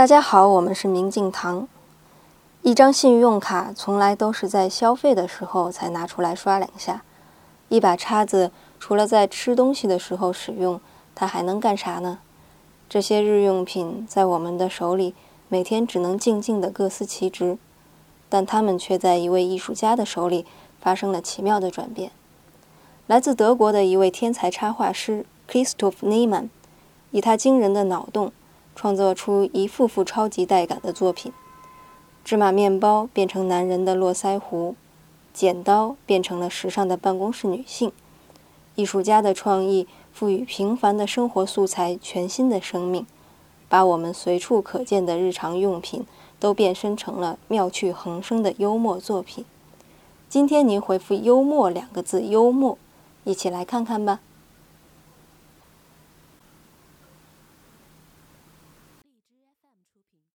大家好，我们是明镜堂。一张信用卡从来都是在消费的时候才拿出来刷两下。一把叉子除了在吃东西的时候使用，它还能干啥呢？这些日用品在我们的手里，每天只能静静的各司其职，但它们却在一位艺术家的手里发生了奇妙的转变。来自德国的一位天才插画师 Christoph Niemann，以他惊人的脑洞，创作出一幅幅超级带感的作品。芝麻面包变成男人的络腮胡，剪刀变成了时尚的办公室女性。艺术家的创意赋予平凡的生活素材全新的生命，把我们随处可见的日常用品都变身成了妙趣横生的幽默作品。今天您回复“幽默”两个字，幽默，一起来看看吧。